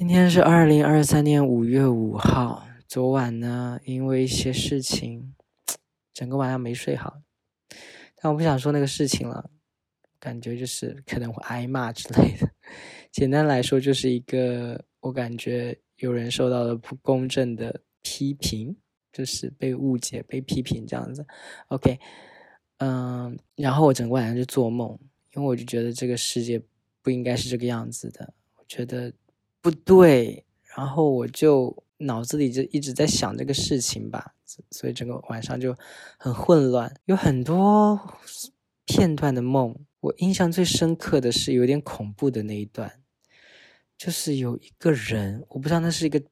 今天是二零二三年五月五号。昨晚呢，因为一些事情，整个晚上没睡好。但我不想说那个事情了，感觉就是可能会挨骂之类的。简单来说，就是一个我感觉有人受到了不公正的批评，就是被误解、被批评这样子。OK，嗯，然后我整个晚上就做梦，因为我就觉得这个世界不应该是这个样子的，我觉得。不对，然后我就脑子里就一直在想这个事情吧，所以整个晚上就很混乱，有很多片段的梦。我印象最深刻的是有点恐怖的那一段，就是有一个人，我不知道那是一个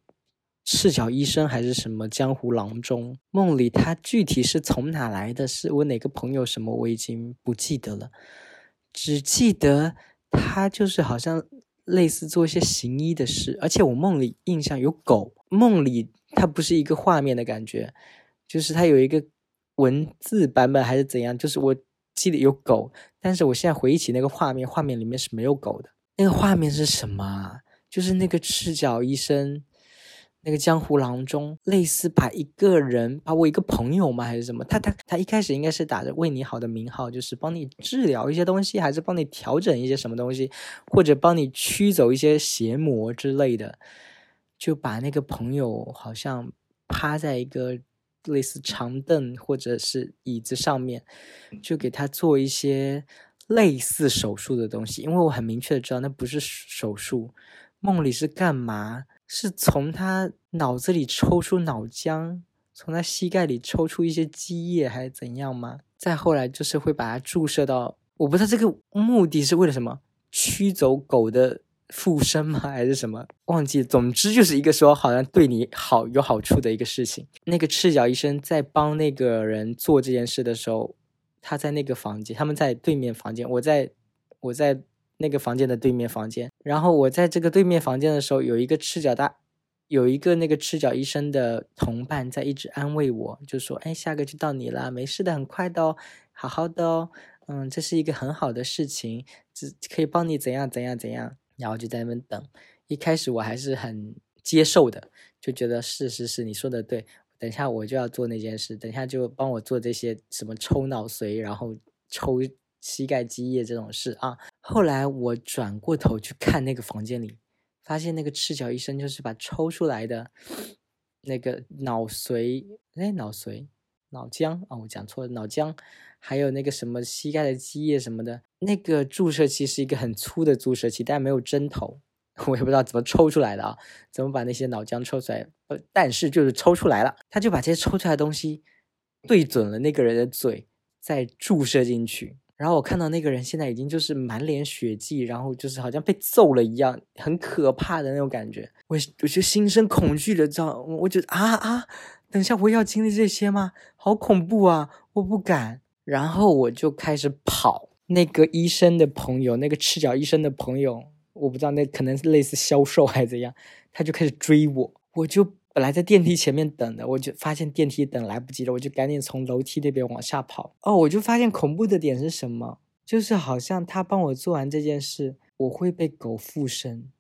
赤脚医生还是什么江湖郎中。梦里他具体是从哪来的，是我哪个朋友什么，我已经不记得了，只记得他就是好像。类似做一些行医的事，而且我梦里印象有狗。梦里它不是一个画面的感觉，就是它有一个文字版本还是怎样？就是我记得有狗，但是我现在回忆起那个画面，画面里面是没有狗的。那个画面是什么？就是那个赤脚医生。那个江湖郎中类似把一个人，把我一个朋友吗？还是什么？他他他一开始应该是打着为你好的名号，就是帮你治疗一些东西，还是帮你调整一些什么东西，或者帮你驱走一些邪魔之类的，就把那个朋友好像趴在一个类似长凳或者是椅子上面，就给他做一些类似手术的东西。因为我很明确的知道那不是手术，梦里是干嘛？是从他脑子里抽出脑浆，从他膝盖里抽出一些积液，还是怎样吗？再后来就是会把它注射到，我不知道这个目的是为了什么，驱走狗的附身吗？还是什么？忘记。总之就是一个说好像对你好有好处的一个事情。那个赤脚医生在帮那个人做这件事的时候，他在那个房间，他们在对面房间，我在我在。那个房间的对面房间，然后我在这个对面房间的时候，有一个赤脚大，有一个那个赤脚医生的同伴在一直安慰我，就说：“哎，下个就到你了，没事的，很快的哦，好好的哦，嗯，这是一个很好的事情，只可以帮你怎样怎样怎样。”然后就在那边等。一开始我还是很接受的，就觉得是是是，你说的对，等一下我就要做那件事，等一下就帮我做这些什么抽脑髓，然后抽。膝盖积液这种事啊，后来我转过头去看那个房间里，发现那个赤脚医生就是把抽出来的那个脑髓，哎，脑髓、脑浆啊，我讲错了，脑浆，还有那个什么膝盖的积液什么的，那个注射器是一个很粗的注射器，但没有针头，我也不知道怎么抽出来的啊，怎么把那些脑浆抽出来，呃，但是就是抽出来了，他就把这些抽出来的东西对准了那个人的嘴，再注射进去。然后我看到那个人现在已经就是满脸血迹，然后就是好像被揍了一样，很可怕的那种感觉。我我就心生恐惧的，知道？我觉得啊啊，等一下我要经历这些吗？好恐怖啊！我不敢。然后我就开始跑。那个医生的朋友，那个赤脚医生的朋友，我不知道那可能是类似销售还是怎样，他就开始追我，我就。本来在电梯前面等的，我就发现电梯等来不及了，我就赶紧从楼梯那边往下跑。哦，我就发现恐怖的点是什么？就是好像他帮我做完这件事，我会被狗附身。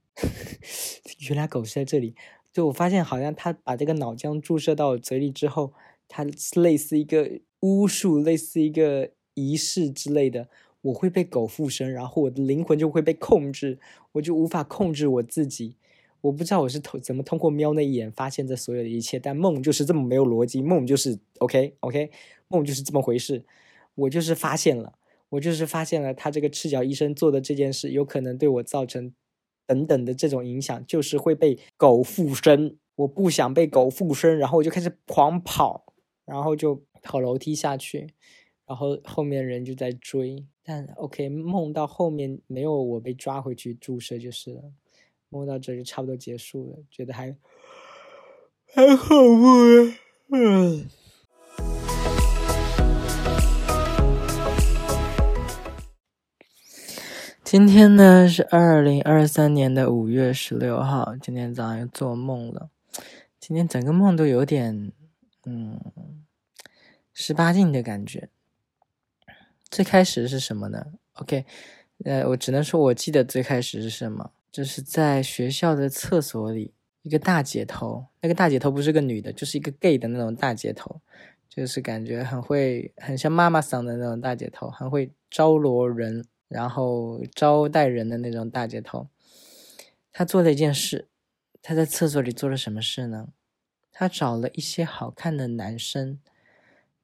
原来狗是在这里。就我发现，好像他把这个脑浆注射到我嘴里之后，它类似一个巫术，类似一个仪式之类的，我会被狗附身，然后我的灵魂就会被控制，我就无法控制我自己。我不知道我是通怎么通过瞄那一眼发现这所有的一切，但梦就是这么没有逻辑，梦就是 OK OK，梦就是这么回事。我就是发现了，我就是发现了他这个赤脚医生做的这件事，有可能对我造成等等的这种影响，就是会被狗附身。我不想被狗附身，然后我就开始狂跑，然后就跑楼梯下去，然后后面人就在追。但 OK，梦到后面没有我被抓回去注射就是了。摸到这就差不多结束了，觉得还还恐怖。嗯。今天呢是二零二三年的五月十六号，今天早上又做梦了。今天整个梦都有点嗯十八禁的感觉。最开始是什么呢？OK，呃，我只能说我记得最开始是什么。就是在学校的厕所里，一个大姐头，那个大姐头不是个女的，就是一个 gay 的那种大姐头，就是感觉很会，很像妈妈桑的那种大姐头，很会招罗人，然后招待人的那种大姐头。她做了一件事，她在厕所里做了什么事呢？她找了一些好看的男生，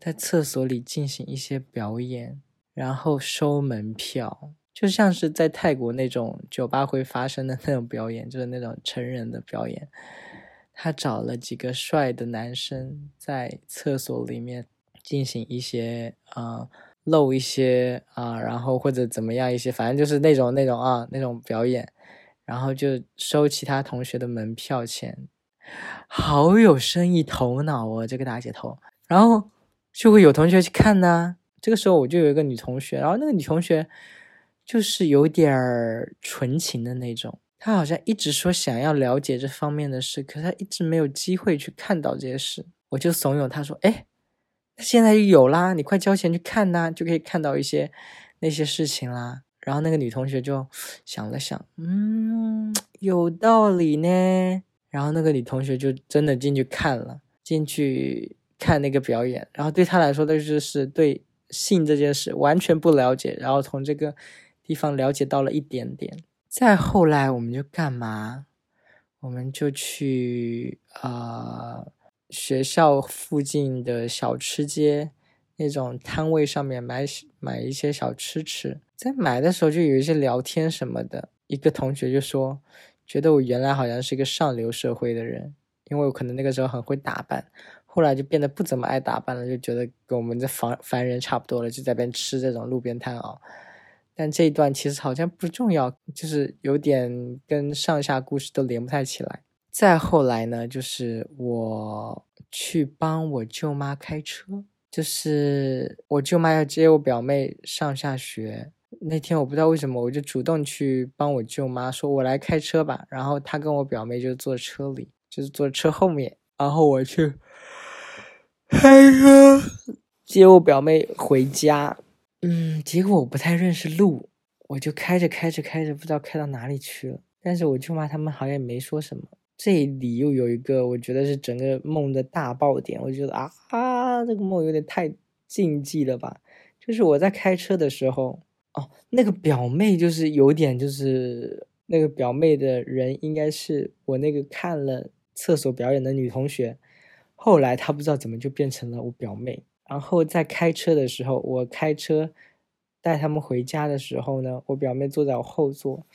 在厕所里进行一些表演，然后收门票。就像是在泰国那种酒吧会发生的那种表演，就是那种成人的表演。他找了几个帅的男生在厕所里面进行一些啊露一些啊，然后或者怎么样一些，反正就是那种那种啊那种表演，然后就收其他同学的门票钱，好有生意头脑哦，这个大姐头。然后就会有同学去看呢。这个时候我就有一个女同学，然后那个女同学。就是有点儿纯情的那种，他好像一直说想要了解这方面的事，可他一直没有机会去看到这些事。我就怂恿他说：“哎，现在有啦，你快交钱去看呐，就可以看到一些那些事情啦。”然后那个女同学就想了想，嗯，有道理呢。然后那个女同学就真的进去看了，进去看那个表演。然后对她来说，那就是对性这件事完全不了解。然后从这个。地方了解到了一点点，再后来我们就干嘛？我们就去啊学校附近的小吃街那种摊位上面买买一些小吃吃。在买的时候就有一些聊天什么的。一个同学就说，觉得我原来好像是一个上流社会的人，因为我可能那个时候很会打扮，后来就变得不怎么爱打扮了，就觉得跟我们这凡凡人差不多了，就在边吃这种路边摊啊。但这一段其实好像不重要，就是有点跟上下故事都连不太起来。再后来呢，就是我去帮我舅妈开车，就是我舅妈要接我表妹上下学那天，我不知道为什么我就主动去帮我舅妈说：“我来开车吧。”然后她跟我表妹就坐车里，就是坐车后面，然后我去开车接我表妹回家。嗯，结果我不太认识路，我就开着开着开着，不知道开到哪里去了。但是我舅妈他们好像也没说什么。这里又有一个，我觉得是整个梦的大爆点。我觉得啊啊，这个梦有点太禁忌了吧？就是我在开车的时候，哦，那个表妹就是有点，就是那个表妹的人应该是我那个看了厕所表演的女同学，后来她不知道怎么就变成了我表妹。然后在开车的时候，我开车带他们回家的时候呢，我表妹坐在我后座，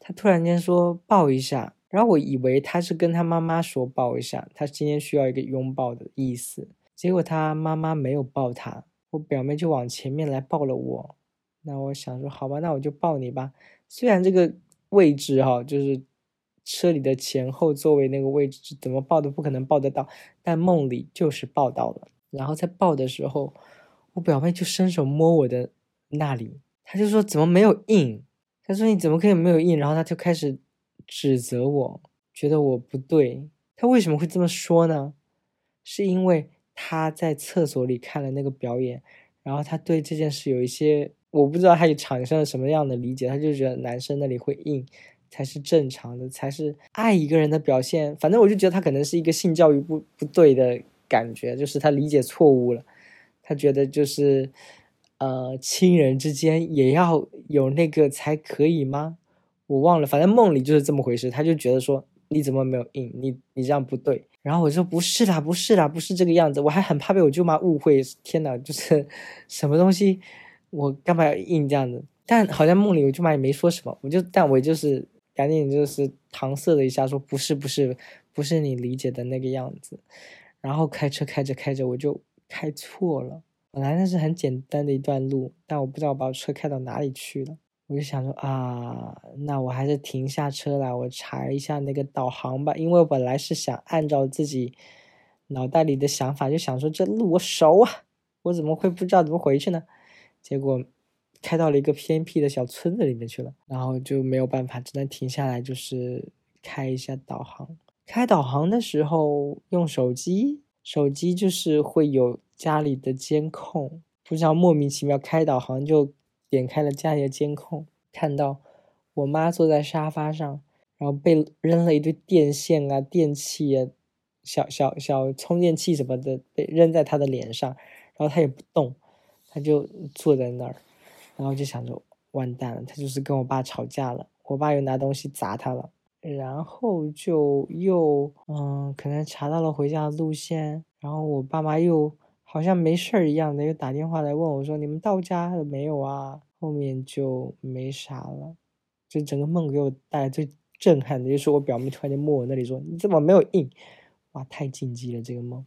她突然间说抱一下，然后我以为她是跟她妈妈说抱一下，她今天需要一个拥抱的意思，结果她妈妈没有抱她，我表妹就往前面来抱了我，那我想说好吧，那我就抱你吧，虽然这个位置哈，就是车里的前后座位那个位置怎么抱都不可能抱得到，但梦里就是抱到了。然后在抱的时候，我表妹就伸手摸我的那里，她就说怎么没有硬？她说你怎么可以没有硬？然后她就开始指责我，觉得我不对。她为什么会这么说呢？是因为她在厕所里看了那个表演，然后她对这件事有一些我不知道，她产生了什么样的理解？她就觉得男生那里会硬才是正常的，才是爱一个人的表现。反正我就觉得她可能是一个性教育不不对的。感觉就是他理解错误了，他觉得就是，呃，亲人之间也要有那个才可以吗？我忘了，反正梦里就是这么回事。他就觉得说你怎么没有应？你你这样不对。然后我说不是啦，不是啦，不是这个样子。我还很怕被我舅妈误会。天呐，就是什么东西，我干嘛要应这样子？但好像梦里我舅妈也没说什么，我就但我就是赶紧就是搪塞了一下，说不是不是不是你理解的那个样子。然后开车开着开着，我就开错了。本来那是很简单的一段路，但我不知道把我车开到哪里去了。我就想说啊，那我还是停下车来，我查一下那个导航吧。因为我本来是想按照自己脑袋里的想法，就想说这路我熟啊，我怎么会不知道怎么回去呢？结果开到了一个偏僻的小村子里面去了，然后就没有办法，只能停下来，就是开一下导航。开导航的时候用手机，手机就是会有家里的监控，不知道莫名其妙开导航就点开了家里的监控，看到我妈坐在沙发上，然后被扔了一堆电线啊、电器啊、小小小充电器什么的被扔在她的脸上，然后她也不动，她就坐在那儿，然后就想着完蛋了，她就是跟我爸吵架了，我爸又拿东西砸她了，然后就又嗯，可能查到了回家的路线，然后我爸妈又。好像没事儿一样的，又打电话来问我说：“你们到家了没有啊？”后面就没啥了。就整个梦给我带来最震撼的，就是我表妹突然间摸我那里说：“你怎么没有印？”哇，太禁忌了这个梦。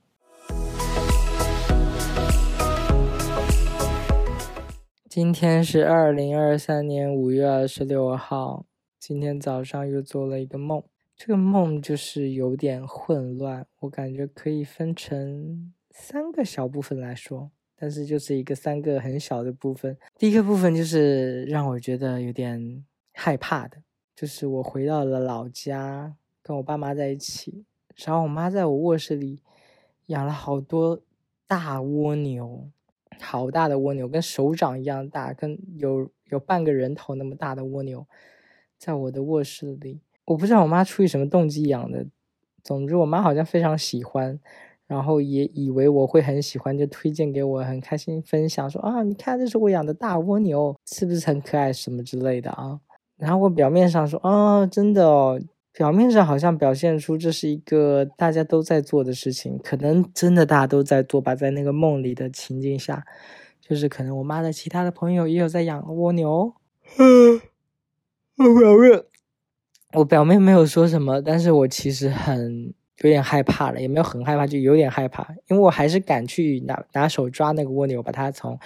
今天是二零二三年五月二十六号，今天早上又做了一个梦，这个梦就是有点混乱，我感觉可以分成。三个小部分来说，但是就是一个三个很小的部分。第一个部分就是让我觉得有点害怕的，就是我回到了老家，跟我爸妈在一起，然后我妈在我卧室里养了好多大蜗牛，好大的蜗牛，跟手掌一样大，跟有有半个人头那么大的蜗牛，在我的卧室里。我不知道我妈出于什么动机养的，总之我妈好像非常喜欢。然后也以为我会很喜欢，就推荐给我，很开心分享说啊，你看这是我养的大蜗牛，是不是很可爱什么之类的啊？然后我表面上说啊，真的哦，表面上好像表现出这是一个大家都在做的事情，可能真的大家都在做吧，在那个梦里的情境下，就是可能我妈的其他的朋友也有在养蜗牛。嗯，我表妹我表妹没有说什么，但是我其实很。有点害怕了，也没有很害怕，就有点害怕，因为我还是敢去拿拿手抓那个蜗牛，把它从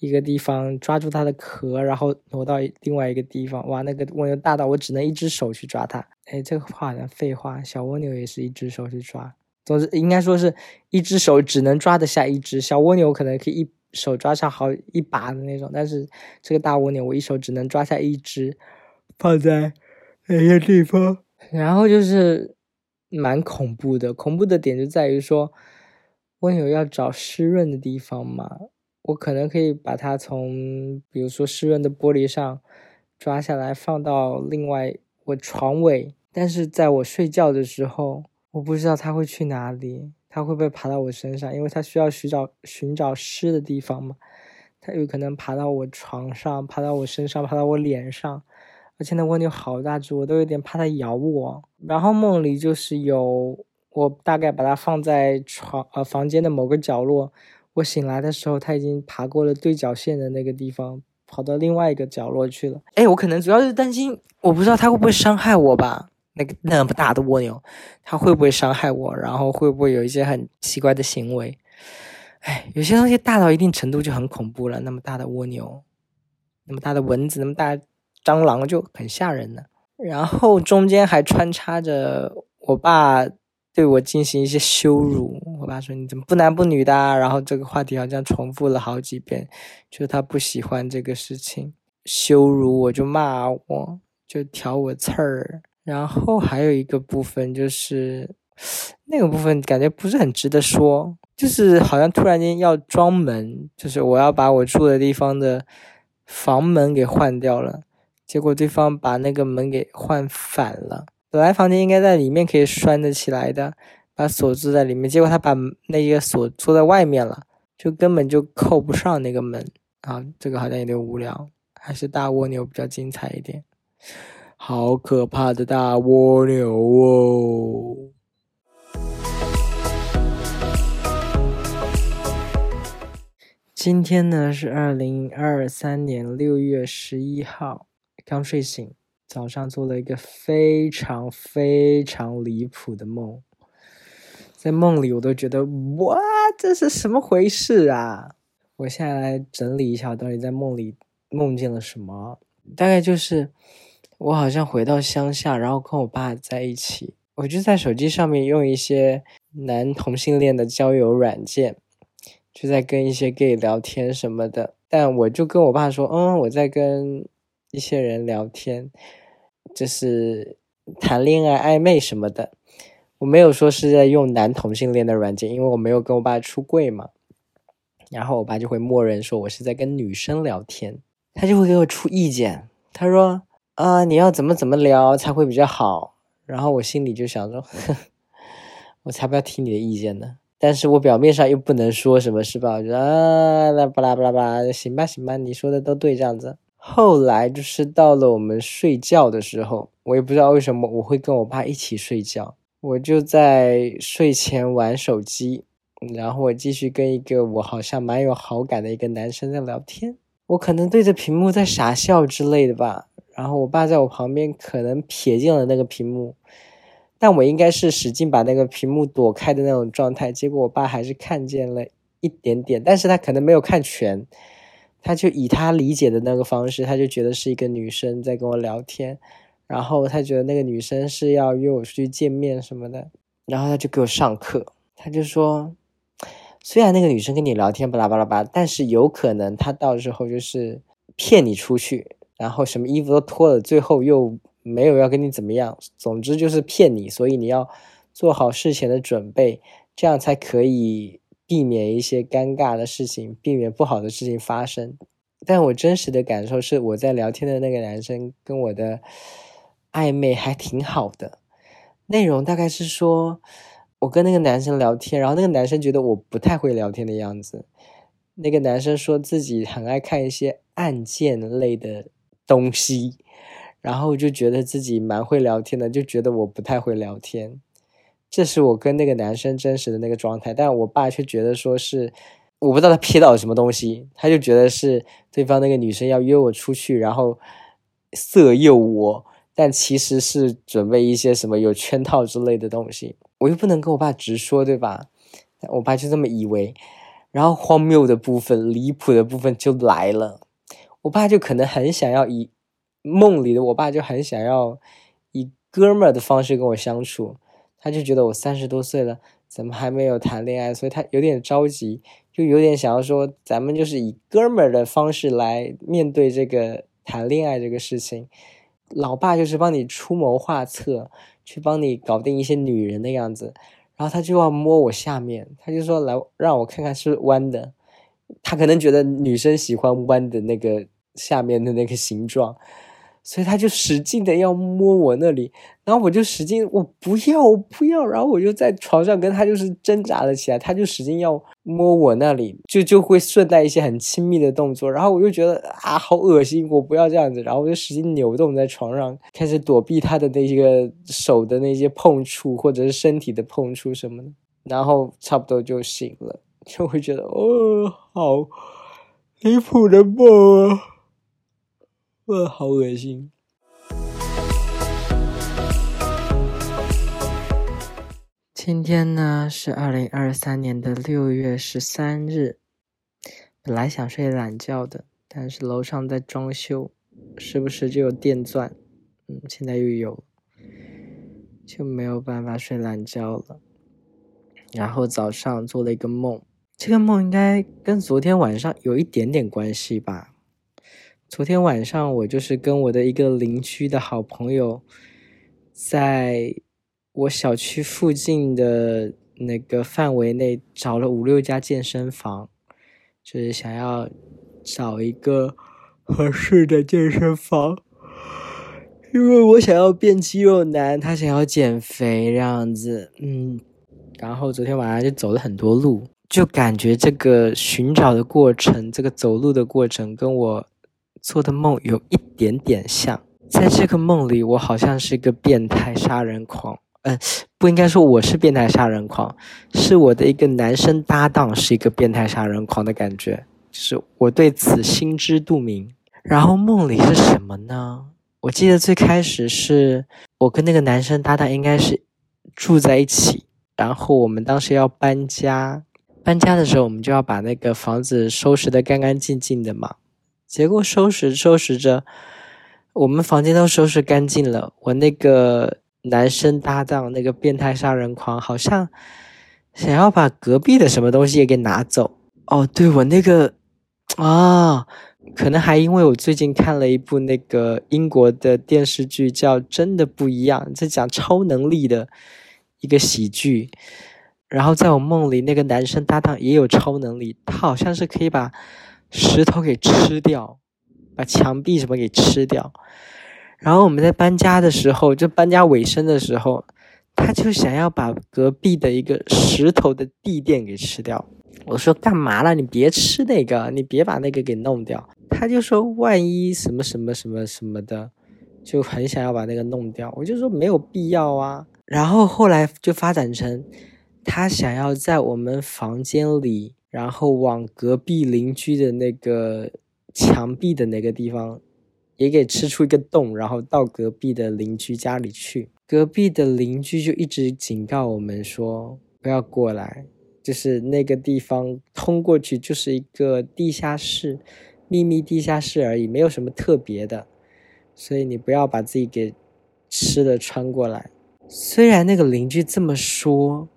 一个地方抓住它的壳，然后挪到另外一个地方。哇，那个蜗牛大到我只能一只手去抓它。哎，这个话像废话，小蜗牛也是一只手去抓。总之，应该说是一只手只能抓得下一只小蜗牛，可能可以一手抓上好一把的那种。但是这个大蜗牛，我一手只能抓下一只，放在那些地方。然后就是。蛮恐怖的，恐怖的点就在于说，蜗牛要找湿润的地方嘛。我可能可以把它从，比如说湿润的玻璃上抓下来，放到另外我床尾。但是在我睡觉的时候，我不知道它会去哪里，它会不会爬到我身上？因为它需要寻找寻找湿的地方嘛。它有可能爬到我床上，爬到我身上，爬到我脸上。而且那蜗牛好大只，我都有点怕它咬我。然后梦里就是有我大概把它放在床呃房间的某个角落，我醒来的时候它已经爬过了对角线的那个地方，跑到另外一个角落去了。哎，我可能主要是担心，我不知道它会不会伤害我吧？那个那么大的蜗牛，它会不会伤害我？然后会不会有一些很奇怪的行为？哎，有些东西大到一定程度就很恐怖了。那么大的蜗牛，那么大的蚊子，那么大。蟑螂就很吓人了，然后中间还穿插着我爸对我进行一些羞辱。我爸说：“你怎么不男不女的？”然后这个话题好像重复了好几遍，就他不喜欢这个事情，羞辱我就骂我，就挑我刺儿。然后还有一个部分就是那个部分感觉不是很值得说，就是好像突然间要装门，就是我要把我住的地方的房门给换掉了。结果对方把那个门给换反了，本来房间应该在里面可以拴得起来的，把锁住在里面，结果他把那个锁做在外面了，就根本就扣不上那个门啊！这个好像有点无聊，还是大蜗牛比较精彩一点。好可怕的大蜗牛哦！今天呢是二零二三年六月十一号。刚睡醒，早上做了一个非常非常离谱的梦，在梦里我都觉得哇，这是什么回事啊！我现在来整理一下，我到底在梦里梦见了什么？大概就是我好像回到乡下，然后跟我爸在一起，我就在手机上面用一些男同性恋的交友软件，就在跟一些 gay 聊天什么的。但我就跟我爸说，嗯，我在跟。一些人聊天，就是谈恋爱、暧昧什么的。我没有说是在用男同性恋的软件，因为我没有跟我爸出柜嘛。然后我爸就会默认说我是在跟女生聊天，他就会给我出意见。他说：“啊，你要怎么怎么聊才会比较好？然后我心里就想着，我才不要听你的意见呢。但是我表面上又不能说什么，是吧？我觉得啊，巴拉巴拉巴拉，行吧行吧，你说的都对，这样子。后来就是到了我们睡觉的时候，我也不知道为什么我会跟我爸一起睡觉，我就在睡前玩手机。然后我继续跟一个我好像蛮有好感的一个男生在聊天，我可能对着屏幕在傻笑之类的吧。然后我爸在我旁边可能瞥见了那个屏幕，但我应该是使劲把那个屏幕躲开的那种状态。结果我爸还是看见了一点点，但是他可能没有看全，他就以他理解的那个方式，他就觉得是一个女生在跟我聊天，然后他觉得那个女生是要约我出去见面什么的，然后他就给我上课，他就说。虽然那个女生跟你聊天巴拉巴拉巴，但是有可能她到时候就是骗你出去，然后什么衣服都脱了，最后又没有要跟你怎么样，总之就是骗你，所以你要做好事前的准备，这样才可以避免一些尴尬的事情，避免不好的事情发生。但我真实的感受是，我在聊天的那个男生跟我的暧昧还挺好的，内容大概是说。我跟那个男生聊天，然后那个男生觉得我不太会聊天的样子。那个男生说自己很爱看一些案件类的东西，然后就觉得自己蛮会聊天的，就觉得我不太会聊天。这是我跟那个男生真实的那个状态，但我爸却觉得说是我不知道他瞥到了什么东西，他就觉得是对方那个女生要约我出去，然后色诱我，但其实是准备一些什么有圈套之类的东西。我又不能跟我爸直说，对吧？我爸就这么以为，然后荒谬的部分、离谱的部分就来了。我爸就可能很想要以梦里的我爸就很想要以哥们儿的方式跟我相处，他就觉得我三十多岁了，怎么还没有谈恋爱？所以他有点着急，就有点想要说，咱们就是以哥们儿的方式来面对这个谈恋爱这个事情。老爸就是帮你出谋划策。去帮你搞定一些女人的样子，然后他就要摸我下面，他就说来让我看看是弯的，他可能觉得女生喜欢弯的那个下面的那个形状。所以他就使劲的要摸我那里，然后我就使劲，我不要，我不要，然后我就在床上跟他就是挣扎了起来，他就使劲要摸我那里，就就会顺带一些很亲密的动作，然后我就觉得啊，好恶心，我不要这样子，然后我就使劲扭动在床上，开始躲避他的那些手的那些碰触或者是身体的碰触什么的，然后差不多就醒了，就会觉得哦，好离谱的梦啊。呃，好恶心。今天呢是二零二三年的六月十三日，本来想睡懒觉的，但是楼上在装修，时不时就有电钻，嗯，现在又有，就没有办法睡懒觉了。然后早上做了一个梦，这个梦应该跟昨天晚上有一点点关系吧。昨天晚上，我就是跟我的一个邻居的好朋友，在我小区附近的那个范围内找了五六家健身房，就是想要找一个合适的健身房，因为我想要变肌肉男，他想要减肥这样子，嗯，然后昨天晚上就走了很多路，就感觉这个寻找的过程，这个走路的过程跟我。做的梦有一点点像，在这个梦里，我好像是一个变态杀人狂。嗯，不应该说我是变态杀人狂，是我的一个男生搭档是一个变态杀人狂的感觉，就是我对此心知肚明。然后梦里是什么呢？我记得最开始是我跟那个男生搭档应该是住在一起，然后我们当时要搬家，搬家的时候我们就要把那个房子收拾得干干净净的嘛。结果收拾收拾着，我们房间都收拾干净了。我那个男生搭档，那个变态杀人狂，好像想要把隔壁的什么东西也给拿走。哦，对我那个啊，可能还因为我最近看了一部那个英国的电视剧，叫《真的不一样》，在讲超能力的一个喜剧。然后在我梦里，那个男生搭档也有超能力，他好像是可以把。石头给吃掉，把墙壁什么给吃掉，然后我们在搬家的时候，就搬家尾声的时候，他就想要把隔壁的一个石头的地垫给吃掉。我说干嘛了？你别吃那个，你别把那个给弄掉。他就说万一什么什么什么什么的，就很想要把那个弄掉。我就说没有必要啊。然后后来就发展成，他想要在我们房间里，然后往隔壁邻居的那个墙壁的那个地方。也给吃出一个洞，然后到隔壁的邻居家里去。隔壁的邻居就一直警告我们说不要过来，就是那个地方通过去就是一个地下室，秘密地下室而已，没有什么特别的，所以你不要把自己给吃的穿过来。虽然那个邻居这么说，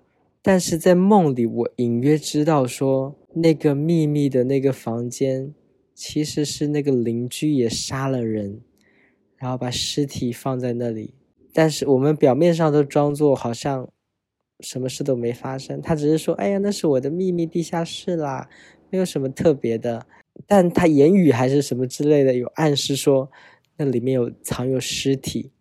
但是在梦里我隐约知道说那个秘密的那个房间。其实是那个邻居也杀了人，然后把尸体放在那里。但是我们表面上都装作好像什么事都没发生。他只是说：“哎呀，那是我的秘密地下室啦，没有什么特别的。”但他言语还是什么之类的，有暗示说那里面有藏有尸体，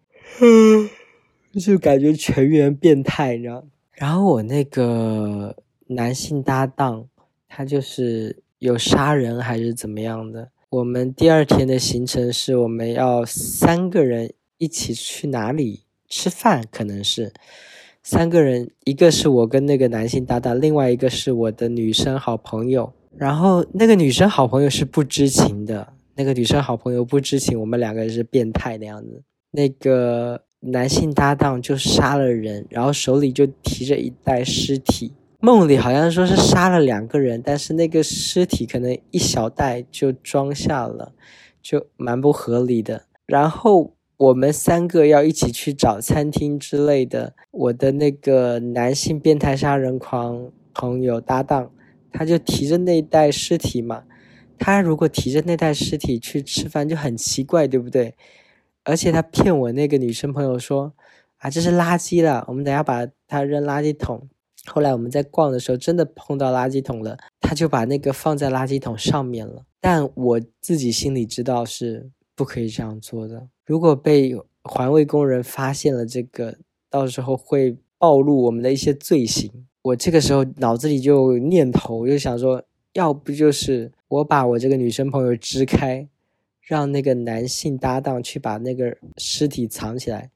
就感觉全员变态，你知道？然后我那个男性搭档，他就是。有杀人还是怎么样的？我们第二天的行程是我们要三个人一起去哪里吃饭？可能是三个人，一个是我跟那个男性搭档，另外一个是我的女生好朋友。然后那个女生好朋友是不知情的，那个女生好朋友不知情，我们两个是变态的样子。那个男性搭档就杀了人，然后手里就提着一袋尸体。梦里好像说是杀了两个人，但是那个尸体可能一小袋就装下了，就蛮不合理的。然后我们三个要一起去找餐厅之类的。我的那个男性变态杀人狂朋友搭档，他就提着那袋尸体嘛。他如果提着那袋尸体去吃饭就很奇怪，对不对？而且他骗我那个女生朋友说啊，这是垃圾了，我们等下把它扔垃圾桶。后来我们在逛的时候，真的碰到垃圾桶了，他就把那个放在垃圾桶上面了。但我自己心里知道是不可以这样做的。如果被环卫工人发现了这个，到时候会暴露我们的一些罪行。我这个时候脑子里就念头，就想说，要不就是我把我这个女生朋友支开，让那个男性搭档去把那个尸体藏起来。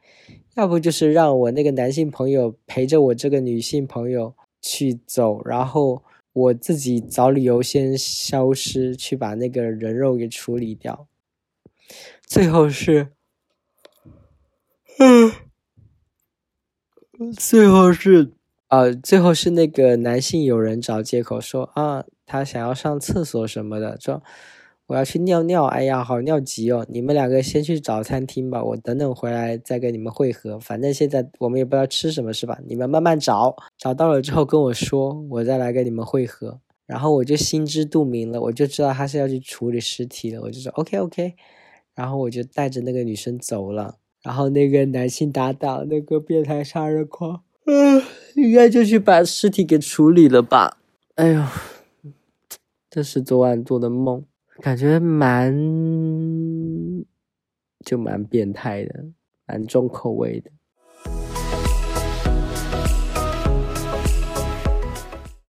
要不就是让我那个男性朋友陪着我这个女性朋友去走，然后我自己找理由先消失，去把那个人肉给处理掉。最后是，嗯，最后是，呃，最后是那个男性有人找借口说啊，他想要上厕所什么的，说。我要去尿尿，哎呀，好尿急哦！你们两个先去找餐厅吧，我等等回来再跟你们会合。反正现在我们也不知道吃什么，是吧？你们慢慢找，找到了之后跟我说，我再来跟你们会合。然后我就心知肚明了，我就知道他是要去处理尸体的，我就说 OK OK。然后我就带着那个女生走了，然后那个男性搭档，那个变态杀人狂，嗯，应该就去把尸体给处理了吧？哎呦，这是昨晚做的梦。感觉蛮就蛮变态的，蛮重口味的。